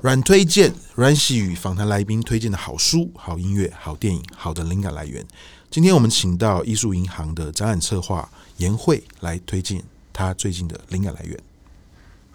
软推荐，软喜与访谈来宾推荐的好书、好音乐、好电影、好的灵感来源。今天我们请到艺术银行的展览策划颜慧来推荐他最近的灵感来源。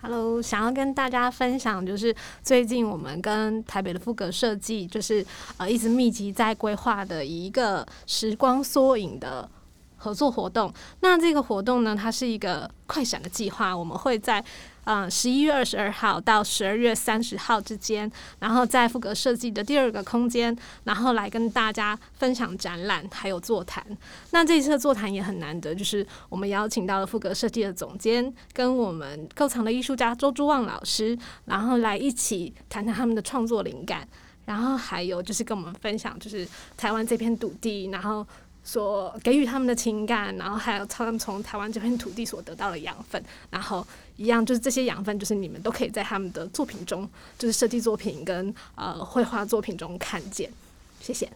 Hello，想要跟大家分享，就是最近我们跟台北的富格设计，就是呃一直密集在规划的一个时光缩影的合作活动。那这个活动呢，它是一个快闪的计划，我们会在。嗯，十一月二十二号到十二月三十号之间，然后在富格设计的第二个空间，然后来跟大家分享展览，还有座谈。那这一次的座谈也很难得，就是我们邀请到了富格设计的总监，跟我们构藏的艺术家周朱旺老师，然后来一起谈谈他们的创作灵感，然后还有就是跟我们分享，就是台湾这片土地，然后。所给予他们的情感，然后还有他们从台湾这片土地所得到的养分，然后一样就是这些养分，就是你们都可以在他们的作品中，就是设计作品跟呃绘画作品中看见。谢谢。